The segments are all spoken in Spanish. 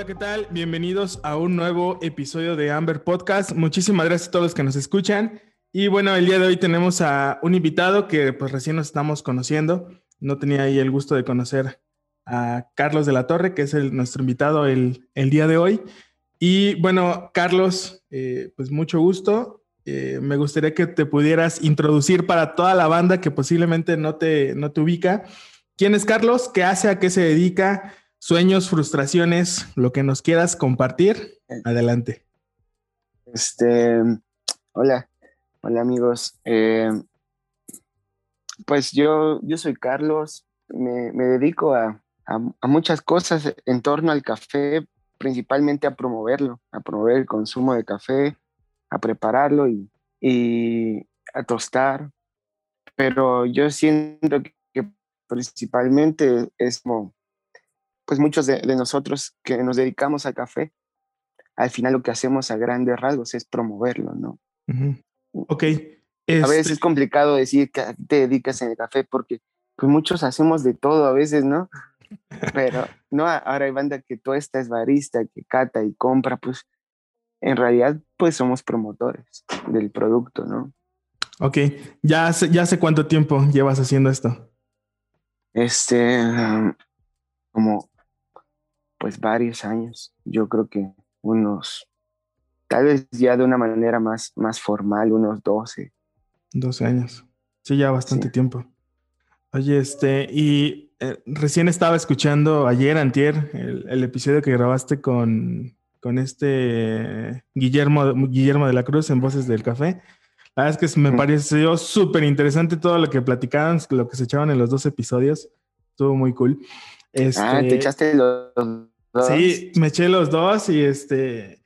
Hola, ¿qué tal? Bienvenidos a un nuevo episodio de Amber Podcast. Muchísimas gracias a todos los que nos escuchan. Y bueno, el día de hoy tenemos a un invitado que pues recién nos estamos conociendo. No tenía ahí el gusto de conocer a Carlos de la Torre, que es el, nuestro invitado el, el día de hoy. Y bueno, Carlos, eh, pues mucho gusto. Eh, me gustaría que te pudieras introducir para toda la banda que posiblemente no te, no te ubica. ¿Quién es Carlos? ¿Qué hace? ¿A qué se dedica? Sueños, frustraciones, lo que nos quieras compartir. Adelante. Este, hola, hola amigos. Eh, pues yo, yo soy Carlos, me, me dedico a, a, muchas cosas en torno al café, principalmente a promoverlo, a promover el consumo de café, a prepararlo y, y a tostar. Pero yo siento que principalmente es como, pues muchos de, nosotros que nos dedicamos al café, al final lo que hacemos a grandes rasgos es promoverlo, ¿no? Ok. A veces este es complicado decir que te dedicas en el café porque pues muchos hacemos de todo a veces, ¿no? Pero no, ahora hay banda que tú estás barista, que cata y compra, pues en realidad pues somos promotores del producto, ¿no? Ok, ¿ya hace, ya hace cuánto tiempo llevas haciendo esto? Este, como pues varios años, yo creo que unos, tal vez ya de una manera más, más formal, unos 12. 12 años, sí, ya bastante tiempo. Oye, este, y eh, recién estaba escuchando ayer, antier, el, episodio que grabaste con, con este Guillermo, Guillermo de la Cruz en Voces del Café. La verdad es que me pareció súper interesante todo lo que platicaban, lo que se echaban en los dos episodios. Estuvo muy cool. ah, te este, echaste los dos. Sí, me eché los dos y este.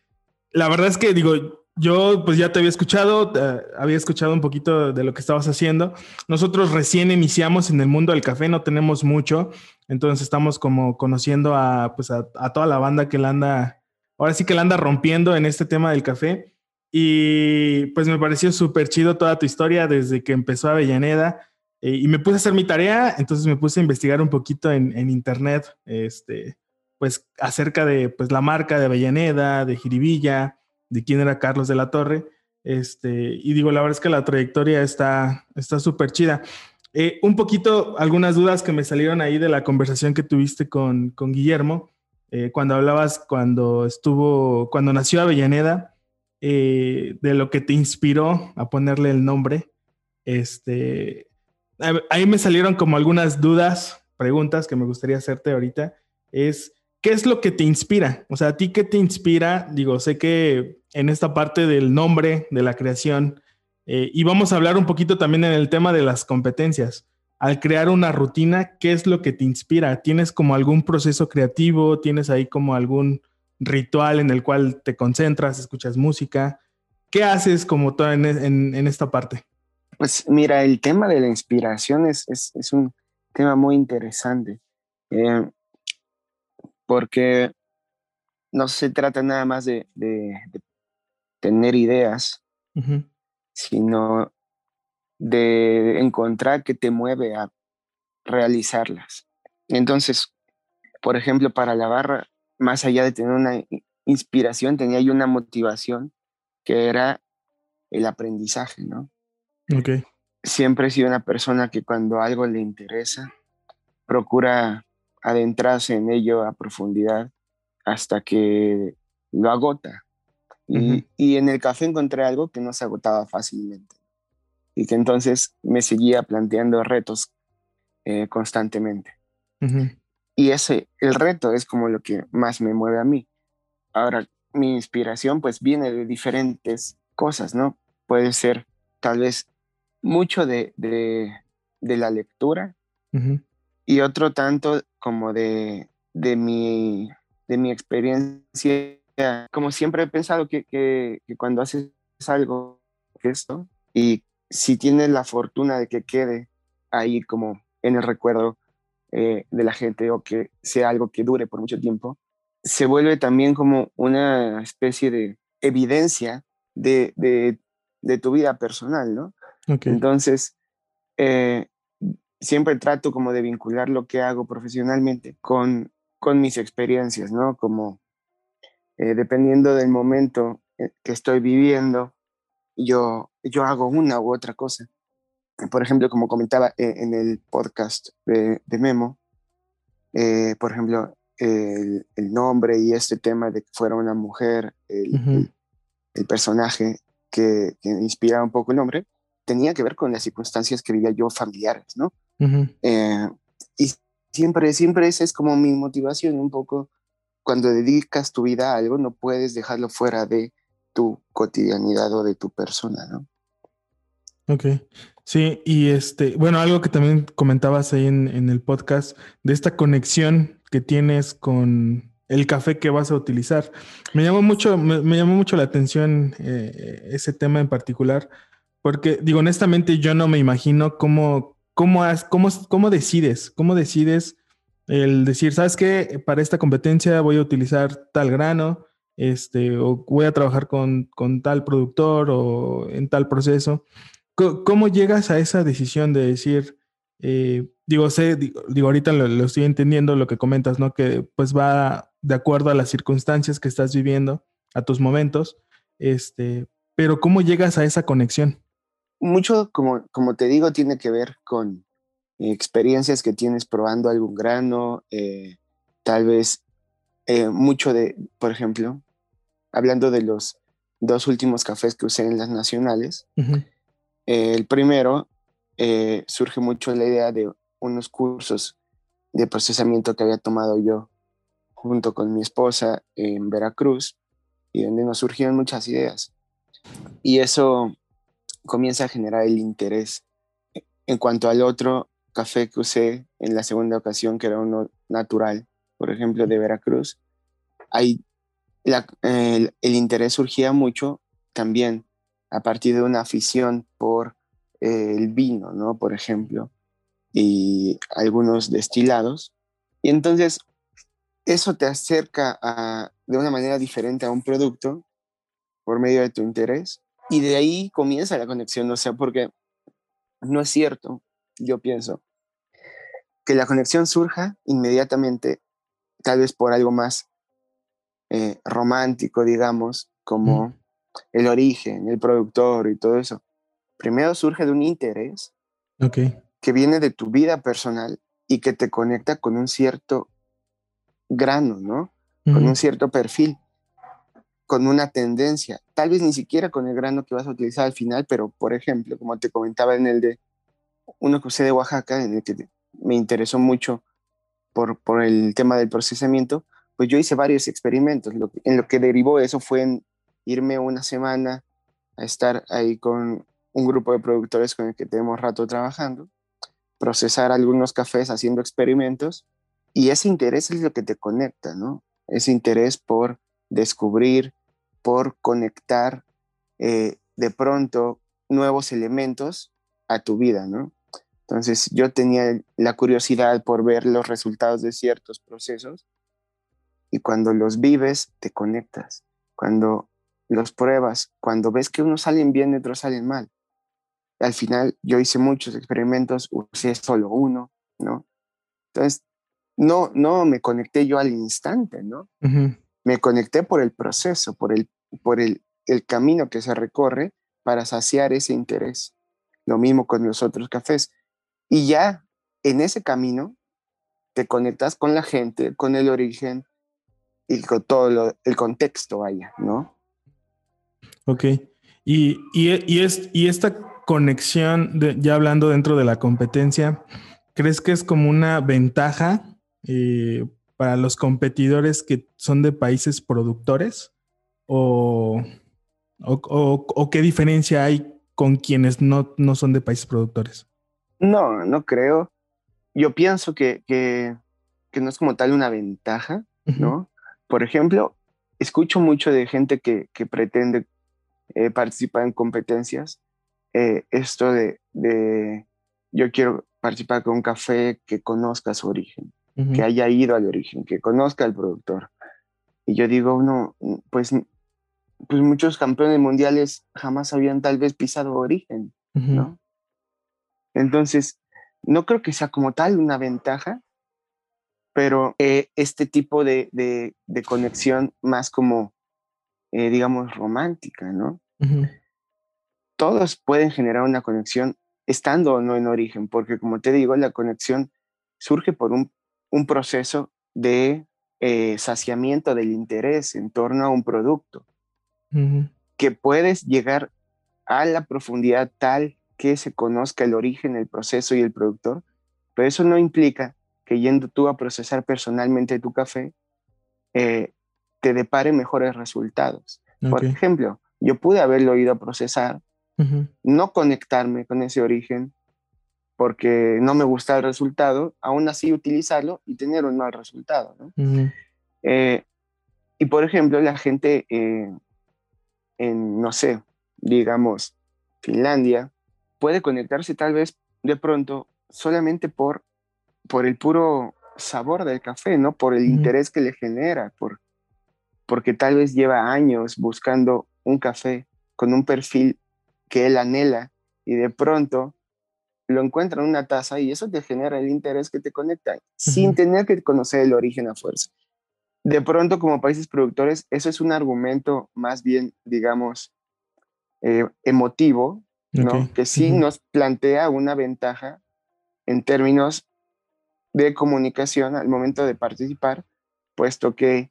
La verdad es que digo, yo pues ya te había escuchado, había escuchado un poquito de lo que estabas haciendo. Nosotros recién iniciamos en el mundo del café, no tenemos mucho, entonces estamos como conociendo a, pues a, toda la banda que la anda, ahora sí que la anda rompiendo en este tema del café. Y pues me pareció súper chido toda tu historia desde que empezó Avellaneda. Eh, y me puse a hacer mi tarea, entonces me puse a investigar un poquito en, internet, este, pues acerca de pues, la marca de Avellaneda, de Jiribilla, de quién era Carlos de la Torre. Este, y digo, la verdad es que la trayectoria está súper chida. Eh, un poquito, algunas dudas que me salieron ahí de la conversación que tuviste con, con Guillermo, eh, cuando hablabas, cuando estuvo, cuando nació Avellaneda, eh, de lo que te inspiró a ponerle el nombre. Este, ahí me salieron como algunas dudas, preguntas que me gustaría hacerte ahorita. Es, ¿qué es lo que te inspira? O sea, ¿a ti qué te inspira? Digo, sé que en esta parte del nombre, de la creación, eh, y vamos a hablar un poquito también en el tema de las competencias. Al crear una rutina, ¿qué es lo que te inspira? ¿Tienes como algún proceso creativo? ¿Tienes ahí como algún ritual en el cual te concentras, escuchas música. ¿Qué haces como todo en, esta parte? Pues mira, el tema de la inspiración es, es, un tema muy interesante, eh, porque no se trata nada más de, tener ideas, sino de encontrar qué te mueve a realizarlas. Entonces, por ejemplo, para la barra, más allá de tener una inspiración, tenía yo una motivación que era el aprendizaje, ¿no? Ok. Siempre he sido una persona que cuando algo le interesa, procura adentrarse en ello a profundidad hasta que lo agota. y, en el café encontré algo que no se agotaba fácilmente y que entonces me seguía planteando retos eh, constantemente. Y ese, el reto es como lo que más me mueve a mí. Ahora, mi inspiración pues viene de diferentes cosas, ¿no? Puede ser tal vez mucho de, de, la lectura y otro tanto como de, de, mi, de mi experiencia. Como siempre he pensado que, que, que cuando haces algo, esto, y si tienes la fortuna de que quede ahí como en el recuerdo, eh, de la gente o que sea algo que dure por mucho tiempo, se vuelve también como una especie de evidencia de, de, tu vida personal, ¿no? Entonces, eh, siempre trato como de vincular lo que hago profesionalmente con, con mis experiencias, ¿no? Como eh, dependiendo del momento eh, que estoy viviendo, yo, yo hago una u otra cosa. Por ejemplo, como comentaba en el podcast de, Memo, por ejemplo, el, nombre y este tema de que fuera una mujer, el, personaje que, que, inspiraba un poco el nombre, tenía que ver con las circunstancias que vivía yo familiares, ¿no? Eh, y siempre, siempre esa es como mi motivación, un poco cuando dedicas tu vida a algo, no puedes dejarlo fuera de tu cotidianidad o de tu persona, ¿no? Ok. Sí, y este, bueno, algo que también comentabas ahí en, el podcast, de esta conexión que tienes con el café que vas a utilizar. Me llamó mucho, me, llamó mucho la atención eh, ese tema en particular, porque digo, honestamente, yo no me imagino cómo, cómo, cómo, decides, cómo decides el decir, ¿sabes qué? Para esta competencia voy a utilizar tal grano, este, o voy a trabajar con, con tal productor o en tal proceso. ¿Cómo, llegas a esa decisión de decir, eh, digo, sé, digo, ahorita lo, lo, estoy entendiendo lo que comentas, ¿no? Que pues va de acuerdo a las circunstancias que estás viviendo, a tus momentos, este, pero ¿cómo llegas a esa conexión? Mucho, como, como te digo, tiene que ver con experiencias que tienes probando algún grano, eh, tal vez eh, mucho de, por ejemplo, hablando de los dos últimos cafés que usé en las nacionales, eh, el primero surge mucho la idea de unos cursos de procesamiento que había tomado yo junto con mi esposa en Veracruz y donde nos surgieron muchas ideas. Y eso comienza a generar el interés. En cuanto al otro café que usé en la segunda ocasión, que era uno natural, por ejemplo, de Veracruz, ahí el, interés surgía mucho también a partir de una afición por eh, el vino, ¿no? Por ejemplo, y algunos destilados. Y entonces eso te acerca a, de una manera diferente a un producto por medio de tu interés y de ahí comienza la conexión, o sea, porque no es cierto, yo pienso, que la conexión surja inmediatamente, tal vez por algo más eh, romántico, digamos, como el origen, el productor y todo eso. Primero surge de un interés que viene de tu vida personal y que te conecta con un cierto grano, ¿no? Con un cierto perfil con una tendencia, tal vez ni siquiera con el grano que vas a utilizar al final, pero por ejemplo, como te comentaba en el de uno que usé de Oaxaca, en el que me interesó mucho por, por el tema del procesamiento, pues yo hice varios experimentos. en lo que derivó eso fue en irme una semana a estar ahí con un grupo de productores con el que tenemos rato trabajando, procesar algunos cafés haciendo experimentos, y ese interés es lo que te conecta, ¿no? Ese interés por descubrir, por conectar eh, de pronto nuevos elementos a tu vida, ¿no? Entonces yo tenía la curiosidad por ver los resultados de ciertos procesos y cuando los vives te conectas, cuando los pruebas, cuando ves que unos salen bien y otros salen mal. Al final yo hice muchos experimentos, usé solo uno, ¿no? Entonces no, no me conecté yo al instante, ¿no? Me conecté por el proceso, por el, por el, el camino que se recorre para saciar ese interés. Lo mismo con los otros cafés. Y ya en ese camino te conectas con la gente, con el origen y con todo el contexto, vaya, ¿no? Ok. Y, y, es, y esta conexión, ya hablando dentro de la competencia, ¿crees que es como una ventaja eh, para los competidores que son de países productores? ¿O, o, qué diferencia hay con quienes no, no, son de países productores? No, no creo. Yo pienso que, que, que no es como tal una ventaja, ¿no? Por ejemplo, escucho mucho de gente que, que pretende eh, participar en competencias. Eh, esto de, de, yo quiero participar con un café que conozca su origen que haya ido al origen, que conozca al productor. Y yo digo, no, pues, pues muchos campeones mundiales jamás habían tal vez pisado origen, ¿no? Entonces, no creo que sea como tal una ventaja, pero eh, este tipo de, de, conexión más como, eh, digamos, romántica, ¿no? Todos pueden generar una conexión estando o no en origen, porque como te digo, la conexión surge por un, un proceso de eh, saciamiento del interés en torno a un producto, que puedes llegar a la profundidad tal que se conozca el origen, el proceso y el productor, pero eso no implica que yendo tú a procesar personalmente tu café, eh, te depare mejores resultados. Por ejemplo, yo pude haberlo ido a procesar, no conectarme con ese origen porque no me gusta el resultado, aún así utilizarlo y tener un mal resultado. Eh, y por ejemplo, la gente eh, en, no sé, digamos, Finlandia, puede conectarse tal vez de pronto solamente por, por el puro sabor del café, ¿no? Por el interés que le genera, por, porque tal vez lleva años buscando un café con un perfil que él anhela y de pronto lo encuentra en una taza y eso te genera el interés que te conecta sin tener que conocer el origen a fuerza. De pronto, como países productores, eso es un argumento más bien, digamos, eh, emotivo, ¿no? Que sí nos plantea una ventaja en términos de comunicación al momento de participar, puesto que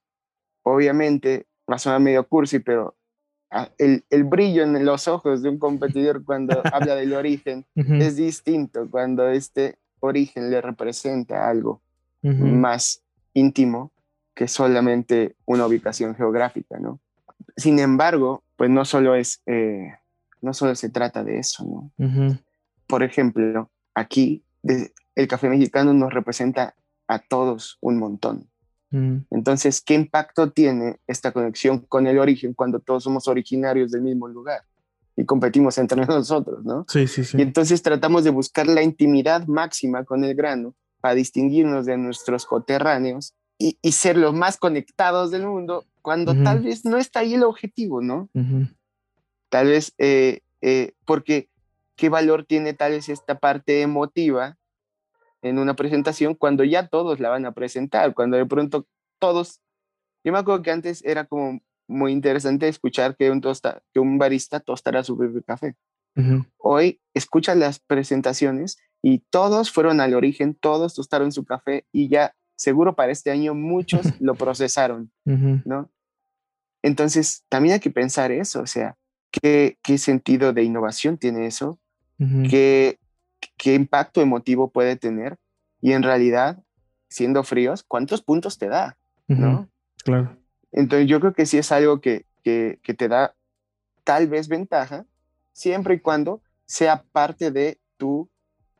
obviamente va a sonar medio cursi, pero el, el, brillo en los ojos de un competidor cuando habla del origen es distinto cuando este origen le representa algo más íntimo que solamente una ubicación geográfica, ¿no? Sin embargo, pues no solo es, eh, no solo se trata de eso, ¿no? Por ejemplo, aquí el café mexicano nos representa a todos un montón. Mm. Entonces, ¿qué impacto tiene esta conexión con el origen cuando todos somos originarios del mismo lugar y competimos entre nosotros, ¿no? Sí, sí, sí. Y entonces tratamos de buscar la intimidad máxima con el grano para distinguirnos de nuestros coterráneos y, ser los más conectados del mundo cuando tal vez no está ahí el objetivo, ¿no? Tal vez eh, eh, porque qué valor tiene tal vez esta parte emotiva en una presentación cuando ya todos la van a presentar, cuando de pronto todos, yo me acuerdo que antes era como muy interesante escuchar que un, tosta, que un barista tostara su propio café. Hoy escuchas las presentaciones y todos fueron al origen, todos tostaron su café y ya seguro para este año muchos lo procesaron, ¿no? Entonces, también hay que pensar eso, o sea, ¿qué, qué sentido de innovación tiene eso? ¿Qué, qué impacto emotivo puede tener y en realidad, siendo fríos, ¿cuántos puntos te da? ¿No? Claro. Entonces yo creo que sí es algo que, que, te da tal vez ventaja, siempre y cuando sea parte de tu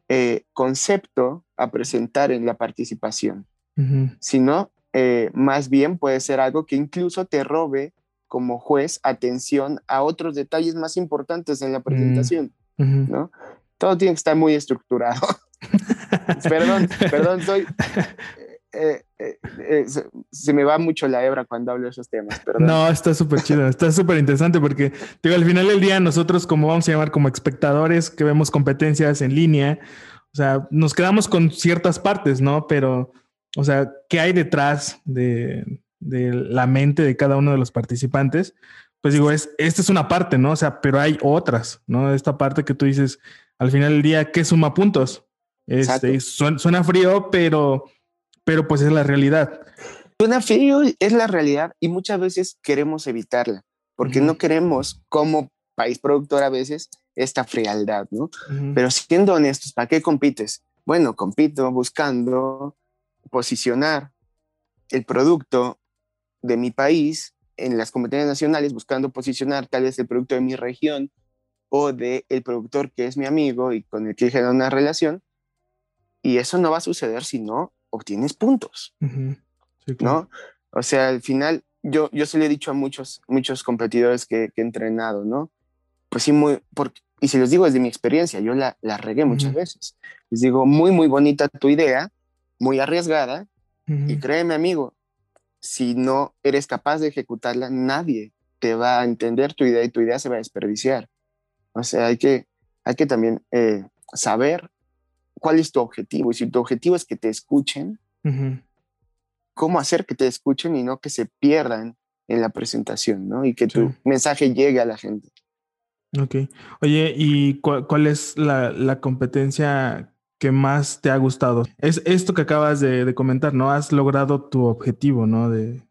eh, concepto a presentar en la participación. Si no, eh, más bien puede ser algo que incluso te robe como juez atención a otros detalles más importantes en la mm, presentación, ¿no? Todo tiene que estar muy estructurado. perdón, perdón, soy... Eh, eh, eh, se, me va mucho la hebra cuando hablo de esos temas. Perdón. No, está súper chido, está súper interesante porque digo, al final del día nosotros como vamos a llamar como espectadores que vemos competencias en línea, o sea, nos quedamos con ciertas partes, ¿no? Pero, o sea, ¿qué hay detrás de, de la mente de cada uno de los participantes? Pues digo, es, esta es una parte, ¿no? O sea, pero hay otras, ¿no? Esta parte que tú dices, al final del día, ¿qué suma puntos? Este, suena, frío, pero, pero pues es la realidad. Suena frío, es la realidad y muchas veces queremos evitarla, porque no queremos como país productor a veces esta frialdad, ¿no? Pero siendo honestos, ¿para qué compites? Bueno, compito buscando posicionar el producto de mi país en las competencias nacionales, buscando posicionar tal vez el producto de mi región o del el productor que es mi amigo y con el que genera una relación. Y eso no va a suceder si no obtienes puntos, ¿no? O sea, al final, yo, yo se lo he dicho a muchos, muchos competidores que, he entrenado, ¿no? Pues sí, muy, porque, y si les digo desde mi experiencia, yo la, la regué muchas veces. Les digo, muy, muy bonita tu idea, muy arriesgada, y créeme, amigo, si no eres capaz de ejecutarla, nadie te va a entender tu idea y tu idea se va a desperdiciar. O sea, hay que, hay que también eh, saber cuál es tu objetivo. Y si tu objetivo es que te escuchen, cómo hacer que te escuchen y no que se pierdan en la presentación, ¿no? Y que tu mensaje llegue a la gente. Ok. Oye, ¿y cuál es la, competencia que más te ha gustado? Es esto que acabas de, comentar, ¿no? Has logrado tu objetivo, ¿no? De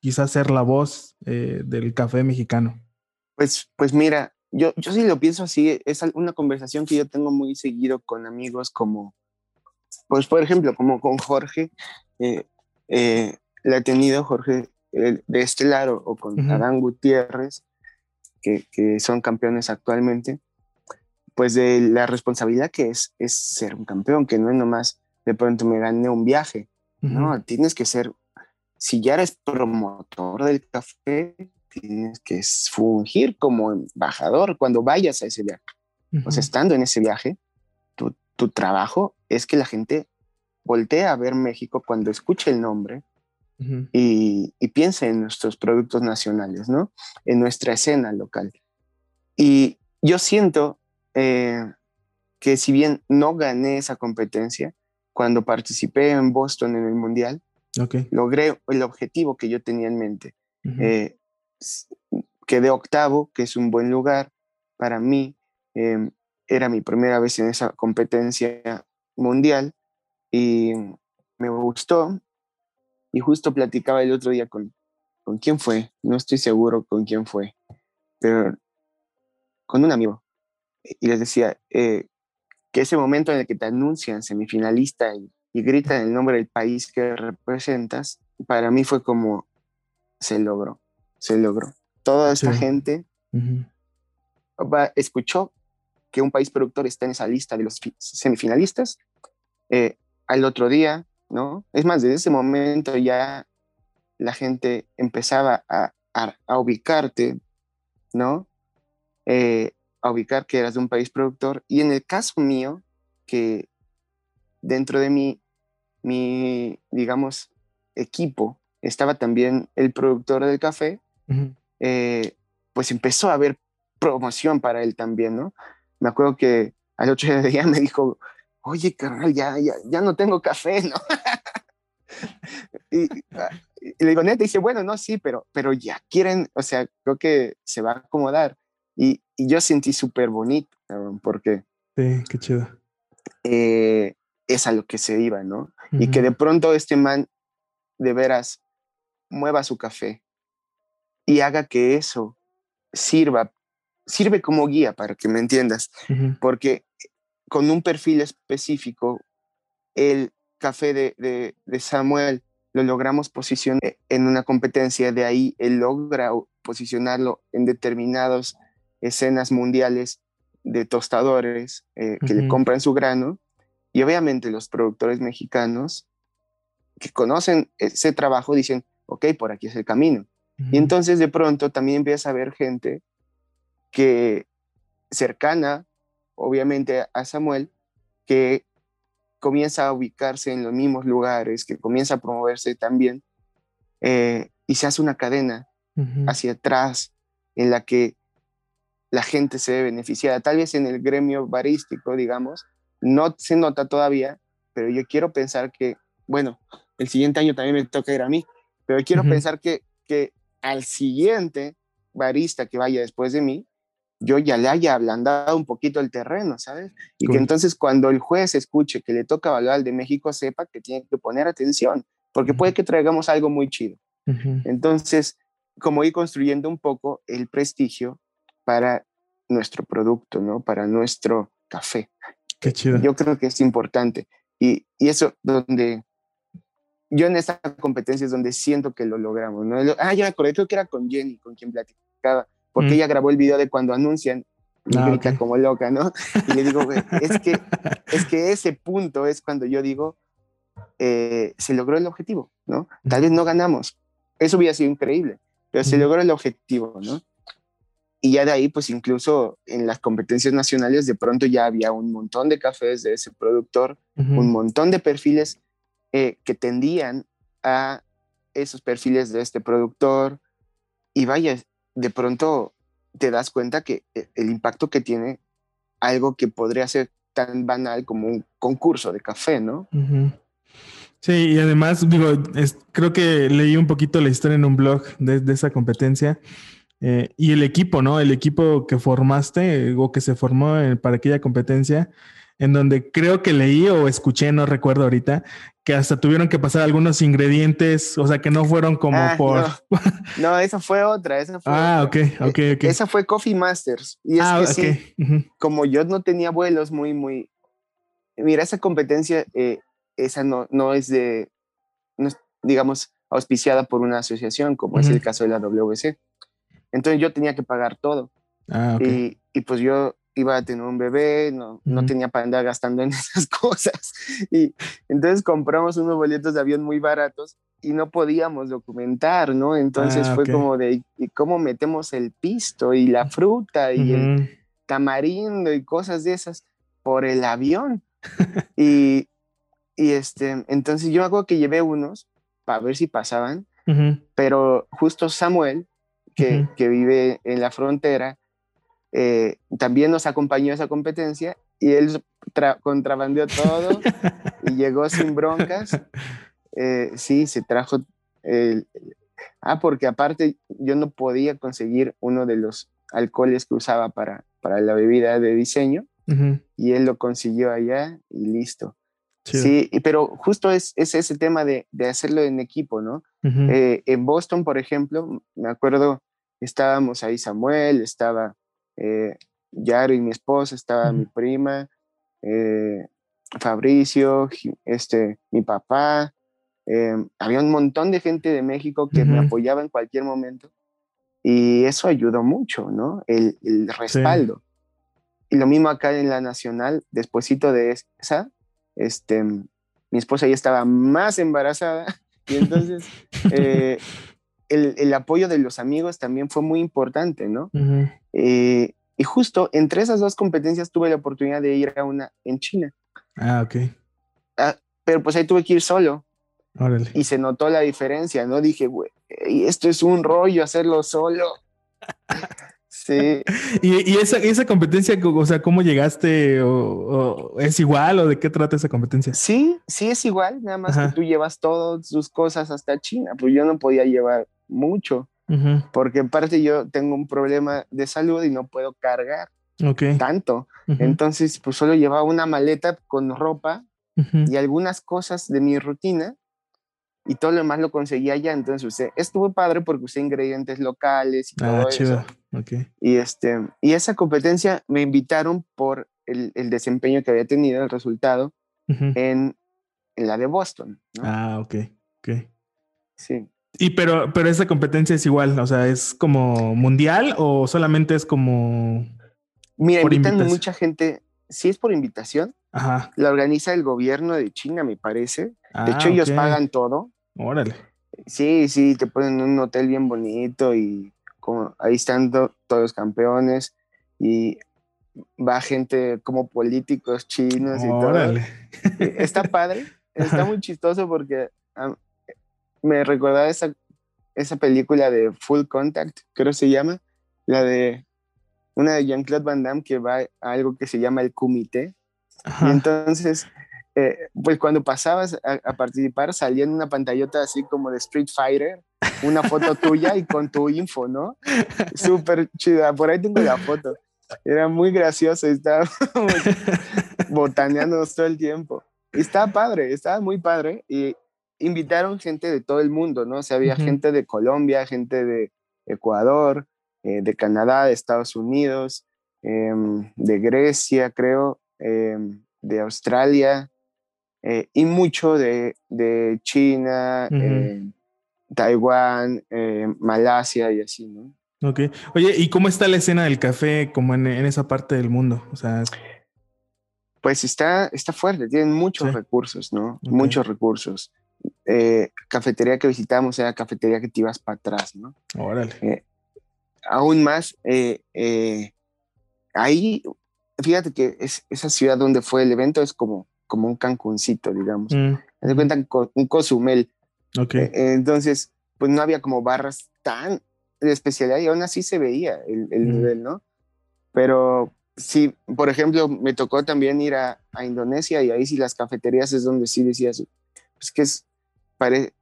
quizás ser la voz eh, del café mexicano. Pues, pues mira, yo, yo sí lo pienso así, es una conversación que yo tengo muy seguido con amigos como, pues por ejemplo, como con Jorge, eh, eh, la he tenido Jorge de Estelar o, con Adán Gutiérrez, que, que, son campeones actualmente, pues de la responsabilidad que es, es ser un campeón, que no es nomás de pronto me gané un viaje, ¿no? Tienes que ser, si ya eres promotor del café, tienes que fungir como embajador cuando vayas a ese viaje. Pues estando en ese viaje, tu, tu trabajo es que la gente voltea a ver México cuando escuche el nombre y, y, piense en nuestros productos nacionales, ¿no? En nuestra escena local. Y yo siento eh, que si bien no gané esa competencia, cuando participé en Boston en el Mundial, logré el objetivo que yo tenía en mente. Eh, quedé octavo, que es un buen lugar para mí. Em, era mi primera vez en esa competencia mundial y me gustó. Y justo platicaba el otro día con, con quién fue, no estoy seguro con quién fue, pero con un amigo. Y les decía eh, que ese momento en el que te anuncian semifinalista y, gritan el nombre del país que representas, para mí fue como, se logró, se logró. Toda esta gente escuchó que un país productor está en esa lista de los semifinalistas. Eh, al otro día, ¿no? Es más, desde ese momento ya la gente empezaba a, ubicarte, ¿no? Eh, a ubicar que eras de un país productor. Y en el caso mío, que dentro de mi, mi digamos, equipo estaba también el productor del café, eh, pues empezó a haber promoción para él también, ¿no? Me acuerdo que al otro día me dijo, oye, carnal, ya, ya, ya no tengo café, ¿no? Ah, y, le digo, neta, dice, bueno, no, sí, pero, pero ya quieren, o sea, creo que se va a acomodar. Y, y yo sentí súper bonito, porque... Sí, qué chido. Eh, es a lo que se iba, ¿no? Y que de pronto este man, de veras, mueva su café y haga que eso sirva, sirve como guía para que me entiendas, porque con un perfil específico, el café de, Samuel lo logramos posicionar en una competencia, de ahí él logra posicionarlo en determinadas escenas mundiales de tostadores eh, que le compran su grano y obviamente los productores mexicanos que conocen ese trabajo dicen, ok, por aquí es el camino. Y entonces de pronto también empieza a haber gente que cercana obviamente a Samuel, que comienza a ubicarse en los mismos lugares, que comienza a promoverse también, eh, y se hace una cadena hacia atrás en la que la gente se ve beneficiada. Tal vez en el gremio barístico, digamos, no se nota todavía, pero yo quiero pensar que, bueno, el siguiente año también me toca ir a mí, pero quiero pensar que, que al siguiente barista que vaya después de mí, yo ya le haya ablandado un poquito el terreno, ¿sabes? Y que entonces cuando el juez escuche que le toca evaluar de México, sepa que tiene que poner atención, porque puede que traigamos algo muy chido. Entonces, como ir construyendo un poco el prestigio para nuestro producto, ¿no? Para nuestro café. Qué chido. Yo creo que es importante. Y, y eso, donde yo en esta competencia es donde siento que lo logramos, ¿no? Ah, ya me acordé, creo que era con Jenny, con quien platicaba porque mm. ella grabó el video de cuando anuncian y ah, grita como loca, ¿no? Y le digo, es que, es que ese punto es cuando yo digo, eh, se logró el objetivo, ¿no? Tal vez no ganamos, eso hubiera sido increíble, pero se logró el objetivo, ¿no? Y ya de ahí, pues incluso en las competencias nacionales, de pronto ya había un montón de cafés de ese productor, un montón de perfiles eh, que tendían a esos perfiles de este productor. Y vaya, de pronto te das cuenta que eh, el impacto que tiene algo que podría ser tan banal como un concurso de café, ¿no? Sí, y además, digo, creo que leí un poquito la historia en un blog de, esa competencia. Eh, y el equipo, ¿no? El equipo que formaste o que se formó para aquella competencia, en donde creo que leí o escuché, no recuerdo ahorita, que hasta tuvieron que pasar algunos ingredientes, o sea, que no fueron como ah, por... No. esa fue otra, esa fue Ah, ok, ok, ok. Esa fue Coffee Masters. Y es ah, que sí, como yo no tenía vuelos muy, muy... Mira, esa competencia, eh, esa no, no es de, digamos, auspiciada por una asociación, como es el caso de la WC. Entonces yo tenía que pagar todo. Ah, y, y pues yo iba a tener un bebé, no, no tenía para andar gastando en esas cosas. Y entonces compramos unos boletos de avión muy baratos y no podíamos documentar, ¿no? Entonces ah, fue como de, ¿y cómo metemos el pisto y la fruta y el tamarindo y cosas de esas por el avión? y, y este, entonces yo hago que llevé unos para ver si pasaban, pero justo Samuel, que, que vive en la frontera, eh, también nos acompañó a esa competencia y él contrabandeó todo y llegó sin broncas. Eh, sí, se trajo... ah, porque aparte yo no podía conseguir uno de los alcoholes que usaba para, para la bebida de diseño y él lo consiguió allá y listo. Sí, pero justo es, es ese tema de, de, hacerlo en equipo, ¿no? Eh, en Boston, por ejemplo, me acuerdo, estábamos ahí Samuel, estaba eh, Yaro y mi esposa, estaba mi prima, eh, Fabricio, este, mi papá. Eh, había un montón de gente de México que me apoyaba en cualquier momento y eso ayudó mucho, ¿no? El, respaldo. Y lo mismo acá en la Nacional, despuésito de esa, este, mi esposa ya estaba más embarazada y entonces eh, el, apoyo de los amigos también fue muy importante, ¿no? Eh, y justo entre esas dos competencias tuve la oportunidad de ir a una en China. Ah, ok. Ah, pero pues ahí tuve que ir solo. Órale. Y se notó la diferencia, ¿no? Dije, güey, esto es un rollo hacerlo solo. Sí. ¿Y, esa, esa, competencia, o sea, cómo llegaste? O, ¿Es igual o de qué trata esa competencia? Sí, sí es igual, nada más que tú llevas todas tus cosas hasta China, pues yo no podía llevar mucho, porque en parte yo tengo un problema de salud y no puedo cargar tanto. Entonces, pues solo llevaba una maleta con ropa y algunas cosas de mi rutina y todo lo demás lo conseguía allá. Entonces, usted, estuvo padre porque usé ingredientes locales y todo ah, eso. Y, este, y esa competencia me invitaron por el, el desempeño que había tenido, el resultado, en, en, la de Boston. Ah, ok, ok. Sí. Y pero, pero esa competencia es igual, o sea, ¿es como mundial o solamente es como... Mira, invitan mucha gente, sí es por invitación, Ajá. la organiza el gobierno de China, me parece. de ah, hecho, ellos pagan todo. Órale. Sí, sí, te ponen un hotel bien bonito y como, ahí están todos los campeones y va gente como políticos chinos y Órale. todo. Está padre, está muy chistoso porque me recordaba esa, esa película de Full Contact, creo se llama, la de una de Jean-Claude Van Damme que va a algo que se llama el comité. Y entonces, eh, pues cuando pasabas a, participar, salía en una pantallota así como de Street Fighter, una foto tuya y con tu info, ¿no? Súper chida. Por ahí tengo la foto. Era muy gracioso, estaba botaneando todo el tiempo. Y estaba padre, estaba muy padre. Y invitaron gente de todo el mundo, ¿no? O sea, había gente de Colombia, gente de Ecuador, eh, de Canadá, de Estados Unidos, em, de Grecia, creo, em, de Australia, eh, y mucho de, de China, em, Taiwán, Malasia y así, ¿no? Ok. Oye, ¿y cómo está la escena del café como en, esa parte del mundo? O sea... Pues está, está fuerte, tienen muchos recursos, ¿no? Muchos recursos. Eh, cafetería que visitamos era cafetería que te ibas para atrás, ¿no? Órale. Eh, aún más, eh, ahí, fíjate que es, esa ciudad donde fue el evento es como, como un Cancuncito, digamos. Mm. Se cuentan un Cozumel. Ok. entonces, pues no había como barras tan de especialidad y aún así se veía el, el mm. nivel, ¿no? Pero sí, por ejemplo, me tocó también ir a, a, Indonesia y ahí sí las cafeterías es donde sí decías, es que es, pare,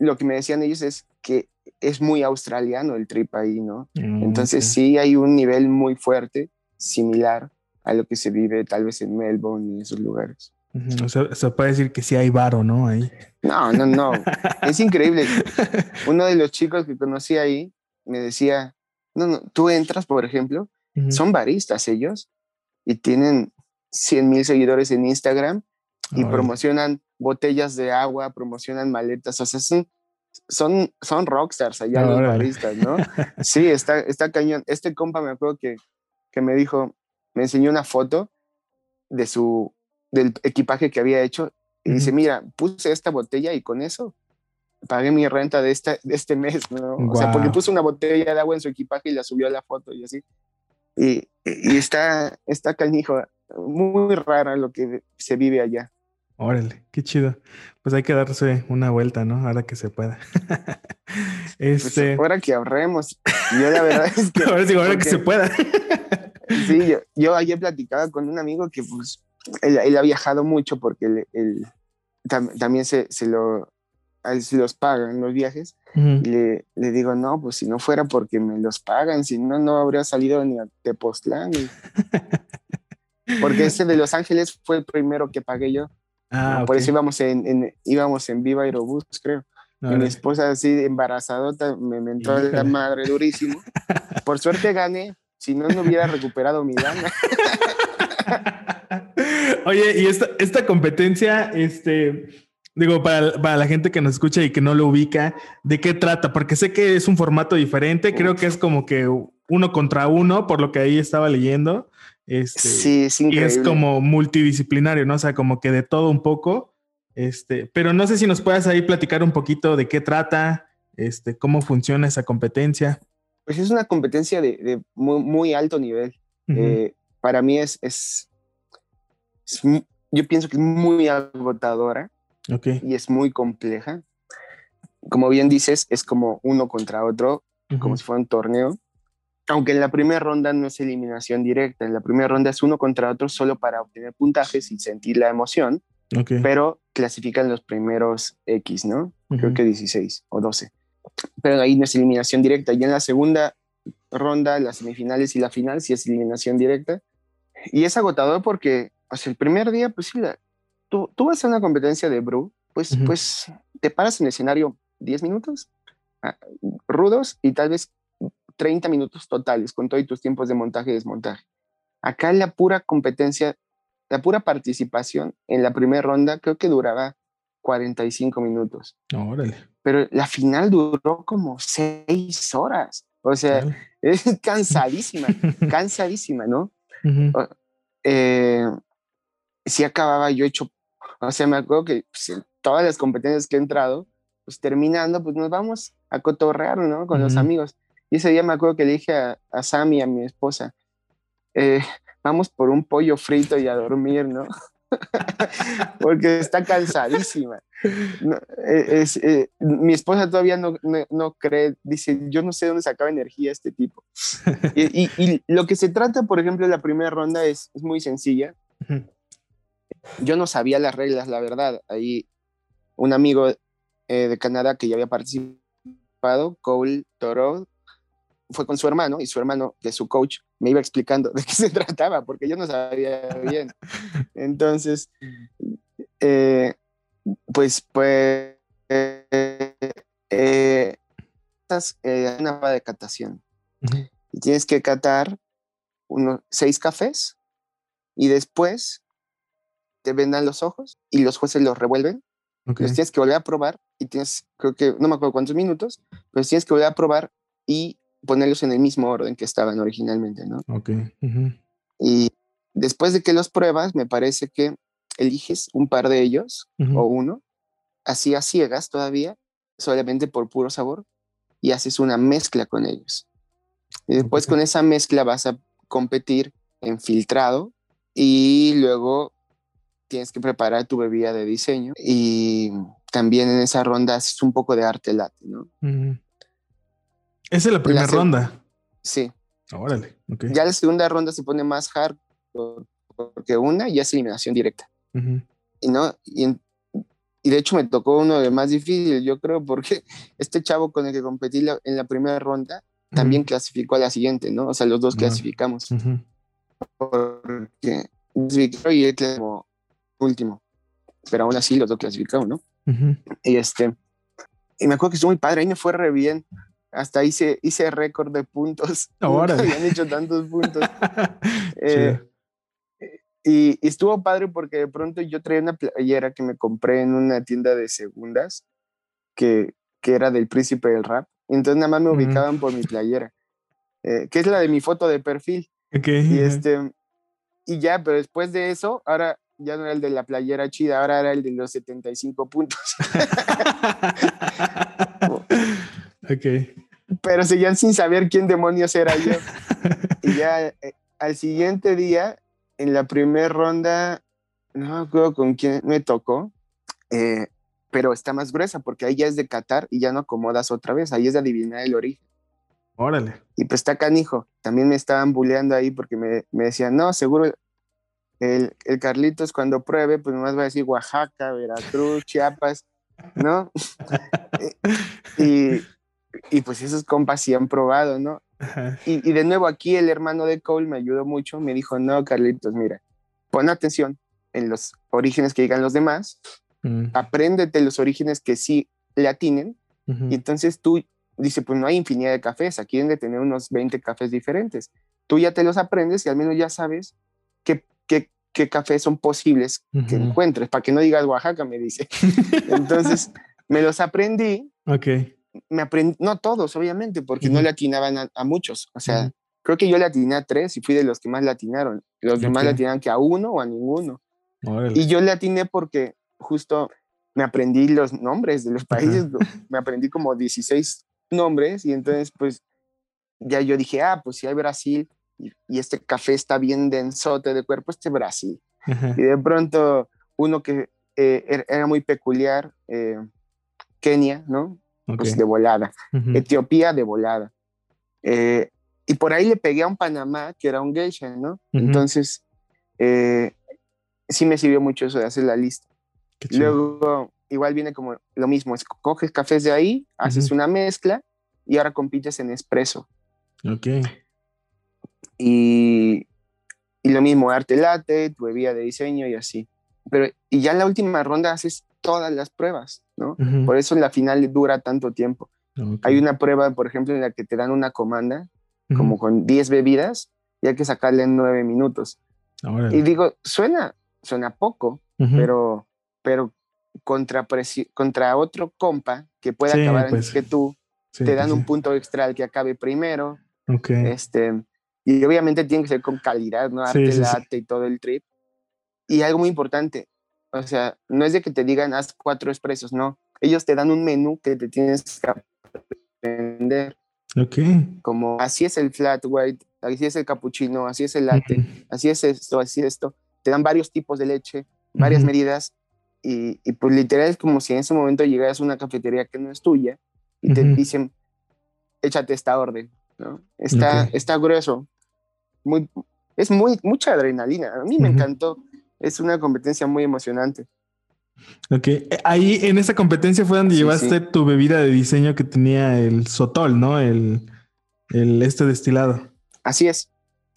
lo que me decían ellos es que es muy australiano el trip ahí, ¿no? Mm, Entonces sí hay un nivel muy fuerte, similar a lo que se vive tal vez en Melbourne y esos lugares. O sea, se puede decir que sí hay varo, ¿no? Ahí. No, no, no. es increíble. Uno de los chicos que conocí ahí me decía, no, no, tú entras, por ejemplo, son baristas ellos y tienen 100 mil seguidores en Instagram y promocionan botellas de agua, promocionan maletas, o sea, son, son, son rockstars allá los baristas, ¿no? sí, está, está cañón. Este compa me acuerdo que, que me dijo, me enseñó una foto de su, del equipaje que había hecho y dice, mira, puse esta botella y con eso pagué mi renta de, esta, de este mes, ¿no? O sea, porque puso una botella de agua en su equipaje y la subió a la foto y así. Y, y está, está canijo, muy rara lo que se vive allá. Órale, qué chido. Pues hay que darse una vuelta, ¿no? Ahora que se pueda. Pues este... ahora que ahorremos. Yo la verdad es que... ahora, sí, ahora que se pueda. sí, yo, yo ayer platicaba con un amigo que pues él, ha viajado mucho porque él, también se, se, lo, se los pagan los viajes. le, le, digo, no, pues si no fuera porque me los pagan, si no, no habría salido ni a Tepoztlán. porque ese de Los Ángeles fue el primero que pagué yo. Ah, Por eso íbamos en, en, íbamos en Viva Aerobús, creo. Y mi esposa así embarazadota me mentó la madre durísimo. Por suerte gané, si no, no hubiera recuperado mi gana. Oye, y esta, esta competencia, este, digo, para, para, la gente que nos escucha y que no lo ubica, ¿de qué trata? Porque sé que es un formato diferente, creo que es como que uno contra uno, por lo que ahí estaba leyendo. Este, sí, es Y es como multidisciplinario, ¿no? O sea, como que de todo un poco. Este, pero no sé si nos puedas ahí platicar un poquito de qué trata, este, cómo funciona esa competencia. Pues es una competencia de, muy, alto nivel. Eh, para mí es, es, yo pienso que es muy agotadora y es muy compleja. Como bien dices, es como uno contra otro, como si fuera un torneo. Aunque en la primera ronda no es eliminación directa, en la primera ronda es uno contra otro solo para obtener puntajes y sentir la emoción, pero clasifican los primeros X, ¿no? Creo que 16 o 12. Pero ahí no es eliminación directa. Y en la segunda ronda, las semifinales y la final, sí es eliminación directa. Y es agotador porque pues, el primer día, pues sí, tú, tú vas a una competencia de Bru, pues, pues te paras en el escenario 10 minutos ah, rudos y tal vez 30 minutos totales con todos tus tiempos de montaje y desmontaje. Acá la pura competencia, la pura participación en la primera ronda creo que duraba 45 minutos. Órale. Pero la final duró como 6 horas. O sea, es cansadísima, cansadísima, ¿no? eh, sí acababa yo hecho, o sea, me acuerdo que pues, todas las competencias que he entrado, pues terminando, pues nos vamos a cotorrear, ¿no? Con los amigos. Y ese día me acuerdo que le dije a, a Sammy, a mi esposa, eh, vamos por un pollo frito y a dormir, ¿no? Porque está cansadísima. E, es, eh, mi esposa todavía no, no, cree, dice, yo no sé dónde sacaba energía este tipo. y, y, lo que se trata, por ejemplo, en la primera ronda es, es muy sencilla. Yo no sabía las reglas, la verdad. Ahí un amigo eh, de Canadá que ya había participado, Cole Toro, fue con su hermano y su hermano, de su coach, me iba explicando de qué se trataba, porque yo no sabía bien. Entonces, eh, pues, pues, eh, eh, una de catación. Y tienes que catar unos seis cafés y después te vendan los ojos y los jueces los revuelven. Los tienes que volver a probar y tienes, creo que, no me acuerdo cuántos minutos, pero tienes que volver a probar y ponerlos en el mismo orden que estaban originalmente, ¿no? Ok. Y después de que los pruebas, me parece que eliges un par de ellos o uno, así a ciegas todavía, solamente por puro sabor, y haces una mezcla con ellos. Y después con esa mezcla vas a competir en filtrado y luego tienes que preparar tu bebida de diseño y también en esa ronda haces un poco de arte latte, ¿no? Esa es la primera ronda. Sí. Órale, Ya la segunda ronda se pone más hard porque una ya es eliminación directa. Y no, y, y de hecho me tocó uno de más difícil, yo creo, porque este chavo con el que competí en la primera ronda también clasificó a la siguiente, ¿no? O sea, los dos clasificamos. Porque y él como último. Pero aún así los dos clasificaron, ¿no? Y este, y me acuerdo que estuvo muy padre, ahí me fue re bien. Hasta hice, hice récord de puntos. Ahora. habían hecho tantos puntos. eh, y, estuvo padre porque de pronto yo traía una playera que me compré en una tienda de segundas que, que era del príncipe del rap. Entonces nada más me ubicaban por mi playera, eh, que es la de mi foto de perfil. Y, este, y ya, pero después de eso, ahora ya no era el de la playera chida, ahora era el de los 75 puntos. ok. Pero seguían sin saber quién demonios era yo. y ya eh, al siguiente día en la primera ronda, no me acuerdo con quién me tocó, eh, pero está más gruesa porque ahí ya es de Qatar y ya no acomodas otra vez, ahí es de adivinar el origen. Órale. Y pues está canijo, también me estaban bulleando ahí porque me, me decían, no, seguro el, el, Carlitos cuando pruebe, pues nomás va a decir Oaxaca, Veracruz, Chiapas, ¿no? y, y pues esos compas sí han probado, ¿no? Y, de nuevo aquí el hermano de Cole me ayudó mucho, me dijo, no, Carlitos, mira, pon atención en los orígenes que digan los demás, mm. apréndete los orígenes que sí le atinen, y entonces tú, dice, pues no hay infinidad de cafés, aquí deben de tener unos 20 cafés diferentes. Tú ya te los aprendes y al menos ya sabes qué, qué, qué cafés son posibles que encuentres, para que no digas Oaxaca, me dice. entonces, me los aprendí. Ok me aprendí, no todos, obviamente, porque no le atinaban a, muchos. O sea, creo que yo le atiné a tres y fui de los que más le atinaron. Los demás le atinaron que a uno o a ninguno. Y yo le atiné porque justo me aprendí los nombres de los países, me aprendí como 16 nombres y entonces pues ya yo dije, ah, pues si hay Brasil y, este café está bien densote de cuerpo, este Brasil. Y de pronto uno que eh, er, era muy peculiar, eh, Kenia, ¿no? pues de volada. Etiopía de volada. Eh, y por ahí le pegué a un Panamá que era un geisha, ¿no? Entonces, sí me sirvió mucho eso de hacer la lista. Luego, igual viene como lo mismo, coges cafés de ahí, haces una mezcla y ahora compites en espresso. Ok. Y, y lo mismo, arte latte, tu bebida de diseño y así. Pero, y ya en la última ronda haces todas las pruebas, ¿no? Por eso la final dura tanto tiempo. Hay una prueba, por ejemplo, en la que te dan una comanda, como con 10 bebidas, y hay que sacarle en 9 minutos. Y digo, suena, suena poco, pero, pero contra, contra otro compa que puede acabar antes pues, que tú, te pues dan un punto extra al que acabe primero. Este, y obviamente tiene que ser con calidad, ¿no? Arte, late y todo el trip. Y algo muy importante, o sea, no es de que te digan haz cuatro expresos, no. Ellos te dan un menú que te tienes que aprender. Ok. Como así es el flat white, así es el cappuccino, así es el latte, así es esto, así es esto. Te dan varios tipos de leche, varias medidas. Y, y, pues literal es como si en ese momento llegaras a una cafetería que no es tuya y te dicen, échate esta orden, ¿no? Está, está grueso. Muy, es muy, mucha adrenalina. A mí me encantó es una competencia muy emocionante. Ok, ahí en esa competencia fue donde llevaste tu bebida de diseño que tenía el sotol, ¿no? El, el este destilado. Así es.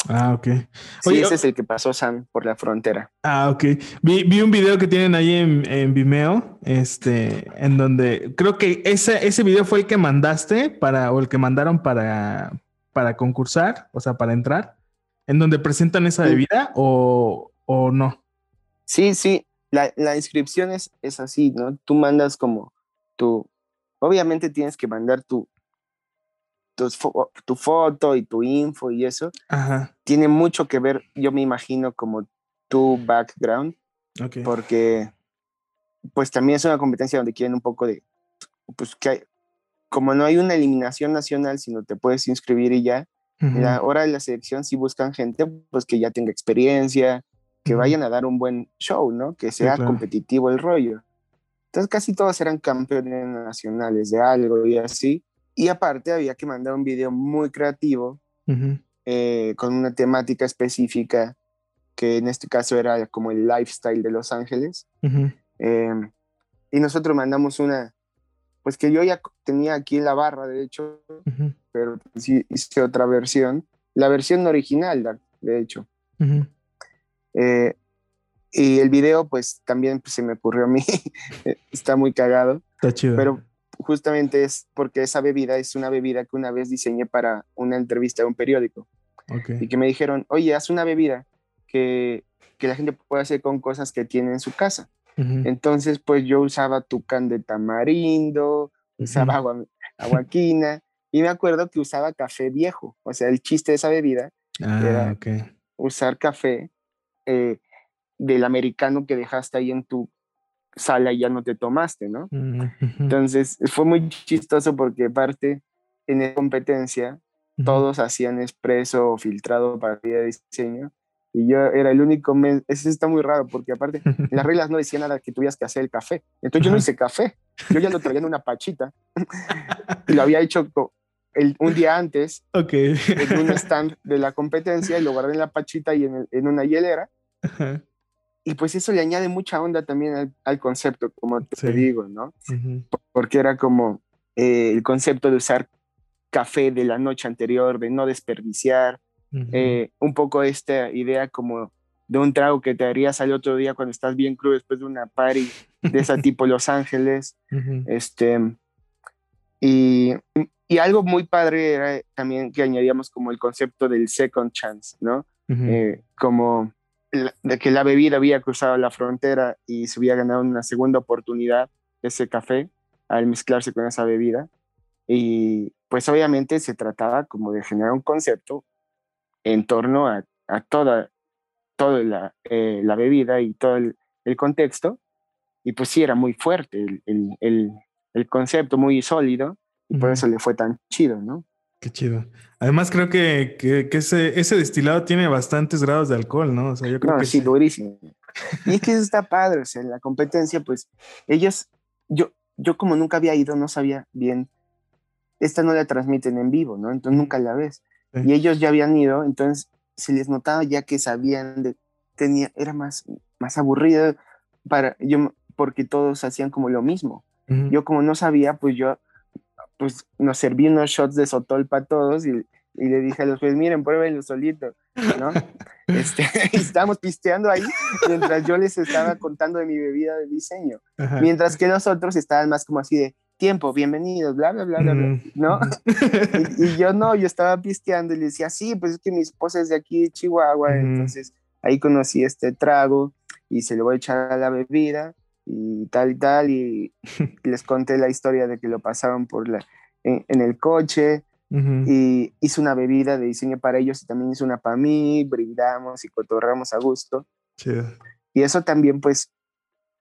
Ah, ok. sí, ese es el que pasó Sam por la frontera. Ah, ok. Vi, vi un video que tienen ahí en, en, Vimeo, este, en donde creo que ese, ese video fue el que mandaste para, o el que mandaron para, para concursar, o sea, para entrar, en donde presentan esa bebida o, o no. Sí, sí, la, la inscripción es, es, así, ¿no? Tú mandas como tu, obviamente tienes que mandar tu, tu, tu foto y tu info y eso. Ajá. Tiene mucho que ver, yo me imagino, como tu background, okay. porque pues también es una competencia donde quieren un poco de, pues que hay, como no hay una eliminación nacional, sino te puedes inscribir y ya, en la hora de la selección si buscan gente pues que ya tenga experiencia, que vayan a dar un buen show, ¿no? Que sea competitivo el rollo. Entonces casi todos eran campeones nacionales de algo y así. Y aparte había que mandar un video muy creativo eh, con una temática específica que en este caso era como el lifestyle de Los Ángeles. Em, y nosotros mandamos una, pues que yo ya tenía aquí en la barra, de hecho, pero sí hice otra versión, la versión original, de hecho. Eh, y el video, pues también pues, se me ocurrió a mí, está muy cagado. Está chido. Pero justamente es porque esa bebida es una bebida que una vez diseñé para una entrevista de un periódico. Y que me dijeron, oye, haz una bebida que, que la gente puede hacer con cosas que tiene en su casa. Entonces, pues yo usaba tucán de tamarindo, usaba agua, aguaquina, y me acuerdo que usaba café viejo. O sea, el chiste de esa bebida ah, era usar café eh, del americano que dejaste ahí en tu sala y ya no te tomaste, ¿no? Entonces, fue muy chistoso porque aparte, en la competencia, todos hacían expreso o filtrado para el diseño y yo era el único, eso está muy raro porque aparte las reglas no decían nada que tuvieras que hacer el café. Entonces yo no hice café, yo ya lo traía en una pachita y lo había hecho el, un día antes en un stand de la competencia y lo guardé en la pachita y en, en una hielera. Y pues eso le añade mucha onda también al, concepto, como te digo, ¿no? Porque era como eh, el concepto de usar café de la noche anterior, de no desperdiciar, eh, un poco esta idea como de un trago que te harías al otro día cuando estás bien crudo después de una party de ese tipo Los Ángeles. este, y, y, algo muy padre era también que añadíamos como el concepto del second chance, ¿no? Eh, como de que la bebida había cruzado la frontera y se había ganado una segunda oportunidad ese café al mezclarse con esa bebida. Y pues obviamente se trataba como de generar un concepto en torno a, toda, toda la, eh, la, bebida y todo el, contexto. Y pues sí, era muy fuerte el, el, el, concepto, muy sólido, y por eso le fue tan chido, ¿no? Qué chido. Además, creo que, que, ese, ese, destilado tiene bastantes grados de alcohol, ¿no? O sea, yo creo no, que sí, durísimo. Y es que eso está padre, o sea, en la competencia, pues, ellos, yo, yo como nunca había ido, no sabía bien, esta no la transmiten en vivo, ¿no? Entonces nunca la ves. Y ellos ya habían ido, entonces se les notaba ya que sabían, de, tenía, era más, más aburrido para yo, porque todos hacían como lo mismo. Yo como no sabía, pues yo, pues nos serví unos shots de sotol para todos y, y, le dije a los jueces, miren, pruébenlo solito, ¿no? este, estábamos pisteando ahí mientras yo les estaba contando de mi bebida de diseño. Mientras que los otros estaban más como así de, tiempo, bienvenidos, bla, bla, bla, bla, ¿no? y, yo no, yo estaba pisteando y le decía, sí, pues es que mi esposa es de aquí de Chihuahua, entonces ahí conocí este trago y se lo voy a echar a la bebida y tal y tal, y, les conté la historia de que lo pasaron por la, en, el coche, y hice una bebida de diseño para ellos y también hice una para mí, brindamos y cotorramos a gusto. Y eso también pues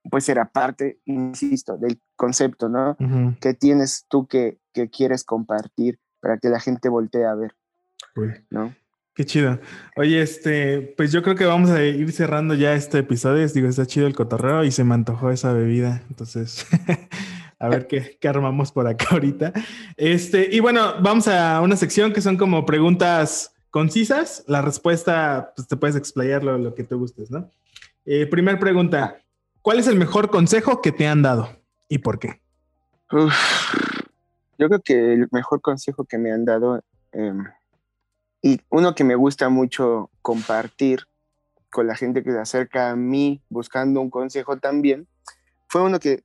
pues era parte, insisto, del concepto, ¿no? Que tienes tú que, que, quieres compartir para que la gente voltee a ver, ¿no? Qué chido. Oye, este, pues yo creo que vamos a ir cerrando ya este episodio. Digo, está chido el cotorreo y se me antojó esa bebida. Entonces, a ver qué, qué, armamos por acá ahorita. Este, y bueno, vamos a una sección que son como preguntas concisas. La respuesta, pues te puedes explayar lo, que te gustes, ¿no? Eh, primer pregunta. ¿Cuál es el mejor consejo que te han dado y por qué? yo creo que el mejor consejo que me han dado em, y uno que me gusta mucho compartir con la gente que se acerca a mí buscando un consejo también, fue uno que,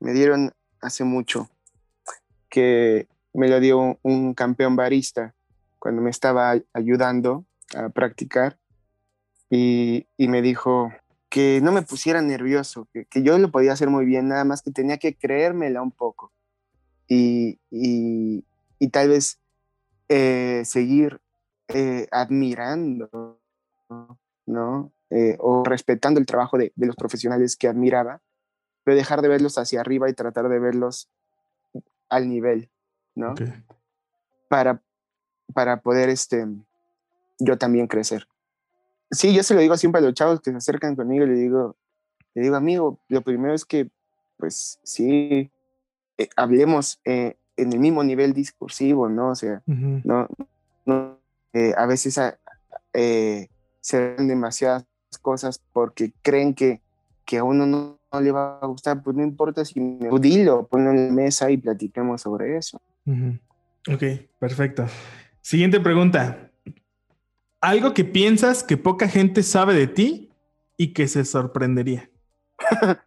me dieron hace mucho, que me lo dio un campeón barista cuando me estaba ayudando a practicar y, y me dijo, que no me pusiera nervioso, que, que, yo lo podía hacer muy bien, nada más que tenía que creérmela un poco y, y, y tal vez eh, seguir eh, admirando, ¿no? Eh, o respetando el trabajo de, de, los profesionales que admiraba, pero dejar de verlos hacia arriba y tratar de verlos al nivel, ¿no? Para, para poder este, yo también crecer sí, yo se lo digo siempre a los chavos que se acercan conmigo, le digo, le digo, amigo, lo primero es que, pues sí, eh, hablemos eh, en el mismo nivel discursivo, ¿no? O sea, no, no eh, a veces ah, se ven demasiadas cosas porque creen que, que a uno no le va a gustar, pues no importa si me dilo, ponlo en la mesa y platiquemos sobre eso. Ok, perfecto. Siguiente pregunta. Algo que piensas que poca gente sabe de ti y que se sorprendería.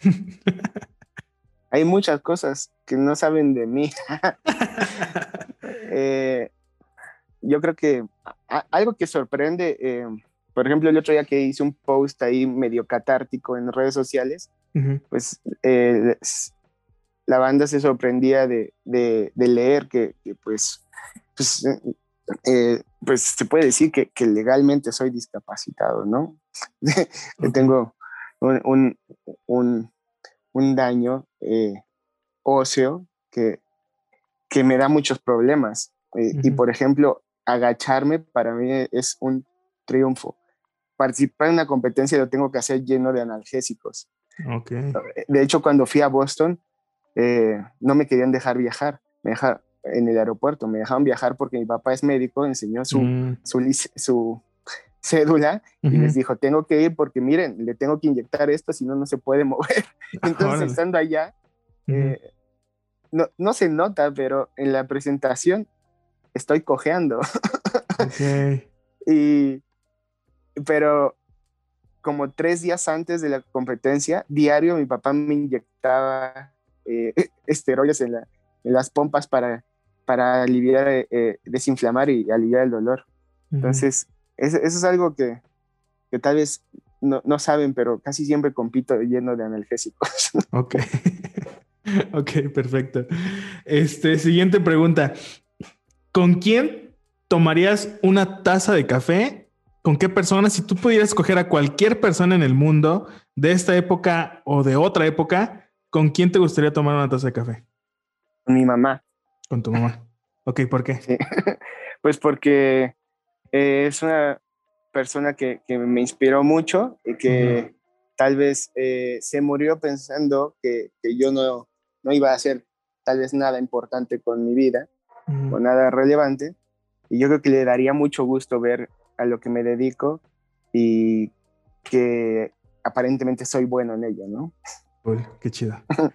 Hay muchas cosas que no saben de mí. Eh, yo creo que algo que sorprende, eh, por ejemplo, el otro día que hice un post ahí medio catártico en redes sociales, pues eh, la banda se sorprendía de, leer que, pues, pues, pues, se puede decir que, legalmente soy discapacitado, ¿no? Tengo un, un daño eh, óseo que, que me da muchos problemas. Eh, y por ejemplo, agacharme para mí es un triunfo. Participar en una competencia lo tengo que hacer lleno de analgésicos. Okay. De hecho, cuando fui a Boston, eh, no me querían dejar viajar. Me dejaron en el aeropuerto, me dejaron viajar porque mi papá es médico, enseñó su, mm. su, su, cédula y les dijo, tengo que ir porque miren, le tengo que inyectar esto, si no, no se puede mover. Entonces, estando allá, eh, no, no, se nota, pero en la presentación estoy cojeando. y, pero como tres días antes de la competencia, diario mi papá me inyectaba eh, esteroides en, las pompas para, para aliviar, eh, desinflamar y aliviar el dolor. Entonces, eso, es algo que, tal vez no, saben, pero casi siempre compito lleno de analgésicos. Ok. ok, perfecto. Este, siguiente pregunta. ¿Con quién tomarías una taza de café? ¿Con qué persona? Si tú pudieras escoger a cualquier persona en el mundo de esta época o de otra época, ¿con quién te gustaría tomar una taza de café? Con mi mamá. Con tu mamá. Ok, ¿por qué? pues porque eh, es una persona que, que, me inspiró mucho y que tal vez eh, se murió pensando que, que, yo no, no iba a hacer tal vez nada importante con mi vida o nada relevante. Y yo creo que le daría mucho gusto ver a lo que me dedico y que aparentemente soy bueno en ello, ¿no? Uy, qué chido.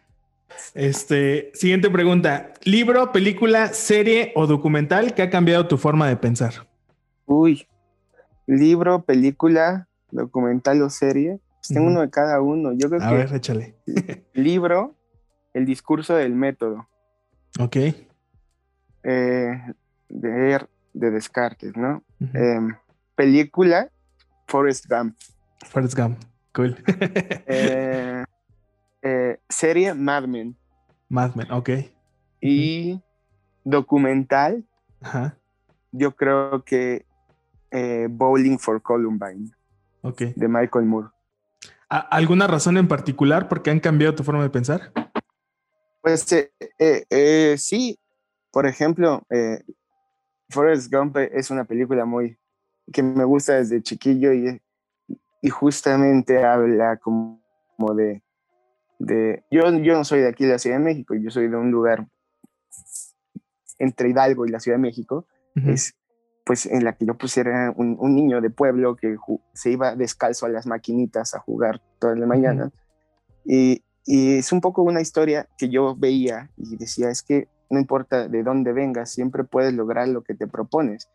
Este, siguiente pregunta. ¿Libro, película, serie o documental que ha cambiado tu forma de pensar? Uy, libro, película, documental o serie. Pues tengo uno de cada uno. Yo creo A ver, échale. libro, el discurso del método. Ok. Eh, de, de Descartes, ¿no? Em, película, Forrest Gump. Forrest Gump, cool. Eh, eh, serie, Mad Men. Mad Men, ok. Y documental, Ajá. yo creo que eh, Bowling for Columbine. De Michael Moore. ¿Alguna razón en particular por qué han cambiado tu forma de pensar? Pues eh, eh, sí, por ejemplo, Forrest Gump es una película muy que me gusta desde chiquillo y, y justamente habla como, de, de yo, yo no soy de aquí de la Ciudad de México, yo soy de un lugar entre Hidalgo y la Ciudad de México, es pues en la que yo pusiera un, niño de pueblo que se iba descalzo a las maquinitas a jugar todas las mañanas. y, y, es un poco una historia que yo veía y decía, es que no importa de dónde vengas, siempre puedes lograr lo que te propones.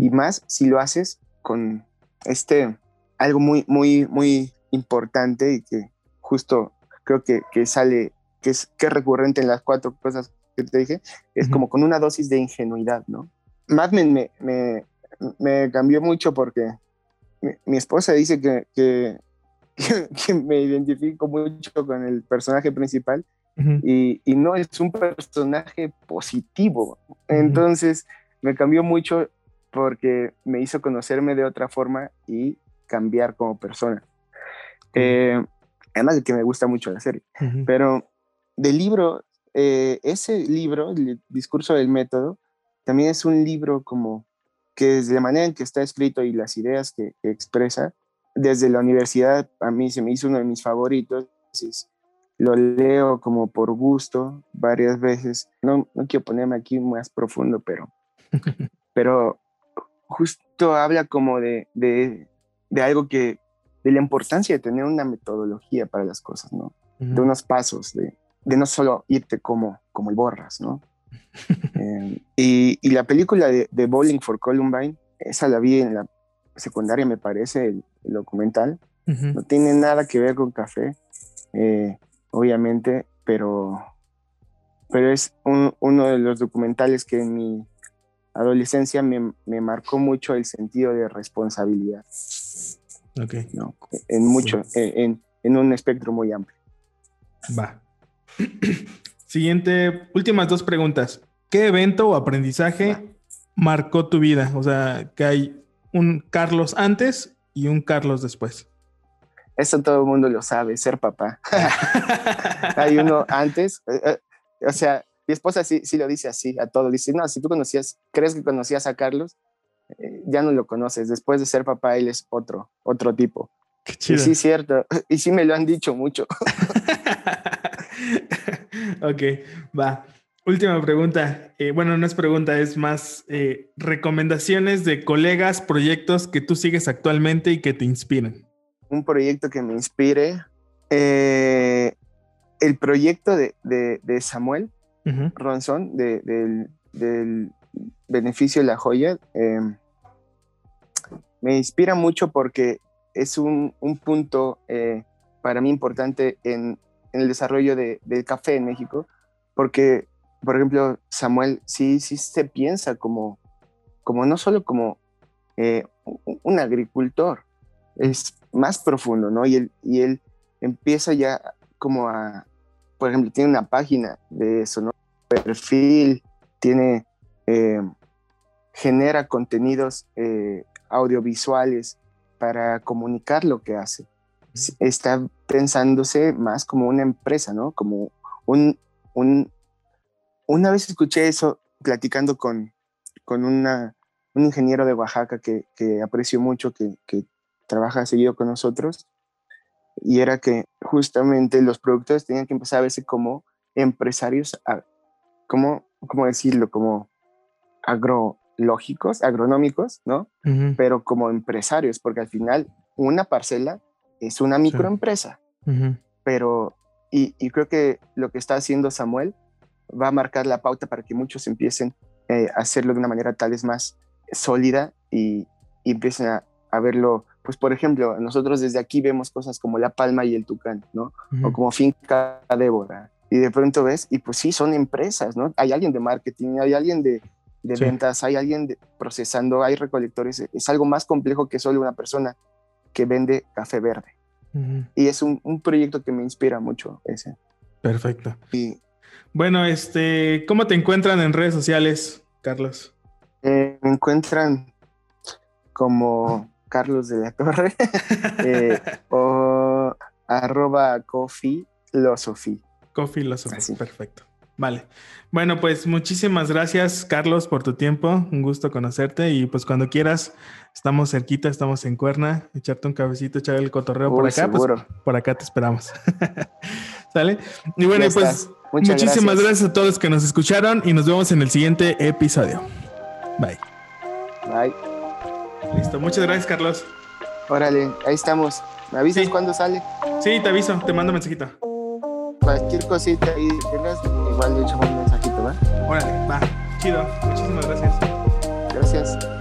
Y más si lo haces con este, algo muy, muy, muy importante y que justo creo que, que sale, que es, que recurrente en las cuatro cosas que te dije, es como con una dosis de ingenuidad, ¿no? Mad Men me, me, me cambió mucho porque mi, esposa dice que, que, que, me identifico mucho con el personaje principal y, y, no es un personaje positivo. Entonces me cambió mucho porque me hizo conocerme de otra forma y cambiar como persona. Eh, además de que me gusta mucho la serie. Pero del libro, eh, ese libro, el discurso del método, también es un libro como que desde la manera en que está escrito y las ideas que, expresa, desde la universidad a mí se me hizo uno de mis favoritos. lo leo como por gusto varias veces. No, no quiero ponerme aquí más profundo, pero, pero justo habla como de, de, de algo que, de la importancia de tener una metodología para las cosas, ¿no? De unos pasos, de, de, no solo irte como, como el borras, ¿no? Eh, y, y, la película de, de, Bowling for Columbine, esa la vi en la secundaria, me parece, el, documental. No tiene nada que ver con café, eh, obviamente, pero, pero es uno de los documentales que en mi adolescencia me, me marcó mucho el sentido de responsabilidad. Ok. ¿no? En mucho, en, en, un espectro muy amplio. Va. Siguiente, últimas dos preguntas. ¿Qué evento o aprendizaje marcó tu vida? O sea, que hay un Carlos antes y un Carlos después. Eso todo el mundo lo sabe, ser papá. hay uno antes, eh, eh, o sea, mi esposa sí, sí, lo dice así a todo. Dice, no, si tú conocías, crees que conocías a Carlos, eh, ya no lo conoces. Después de ser papá, él es otro, otro tipo. Qué chido. Y sí, cierto. Y sí me lo han dicho mucho. ok, va. Última pregunta. Eh, bueno, no es pregunta, es más eh, recomendaciones de colegas, proyectos que tú sigues actualmente y que te inspiren. Un proyecto que me inspire. Eh, el proyecto de, de, Samuel Ronson, de, del, beneficio de la joya, em, me inspira mucho porque es un, un punto para mí importante en, en el desarrollo de, del café en México, porque, por ejemplo, Samuel sí, sí se piensa como, como no solo como eh, un agricultor, es más profundo, ¿no? Y él, y él empieza ya como a, por ejemplo, tiene una página de su perfil, tiene, eh, genera contenidos eh, audiovisuales para comunicar lo que hace está pensándose más como una empresa, ¿no? Como un, un una vez escuché eso platicando con, con una, un ingeniero de Oaxaca que, que aprecio mucho, que, que, trabaja seguido con nosotros, y era que justamente los productores tenían que empezar a verse como empresarios, como, ¿cómo decirlo? Como agrológicos, agronómicos, ¿no? Pero como empresarios, porque al final una parcela es una microempresa, pero, y, creo que lo que está haciendo Samuel va a marcar la pauta para que muchos empiecen eh, a hacerlo de una manera tal vez más sólida y, empiecen a, verlo, pues por ejemplo, nosotros desde aquí vemos cosas como La Palma y el Tucán, ¿no? O como Finca Débora. Y de pronto ves, y pues sí, son empresas, ¿no? Hay alguien de marketing, hay alguien de, ventas, hay alguien procesando, hay recolectores. Es algo más complejo que solo una persona que vende café verde. Y es un, proyecto que me inspira mucho ese. Perfecto. Y, bueno, este, ¿cómo te encuentran en redes sociales, Carlos? Eh, me encuentran como Carlos de la Torre eh, o arroba coffee Coffee perfecto. Vale. Bueno, pues muchísimas gracias, Carlos, por tu tiempo. Un gusto conocerte y pues cuando quieras, estamos cerquita, estamos en Cuerna, echarte un cabecito, echar el cotorreo por acá. Pues, por acá te esperamos. ¿Sale? Y bueno, pues muchísimas gracias. a todos que nos escucharon y nos vemos en el siguiente episodio. Bye. Bye. Listo, muchas gracias, Carlos. Órale, ahí estamos. ¿Me avisas cuándo sale? Sí, te aviso, te mando mensajito cualquier cosita ahí tengas, igual le echamos un mensajito, ¿va? Órale, va, chido. Muchísimas gracias. Gracias.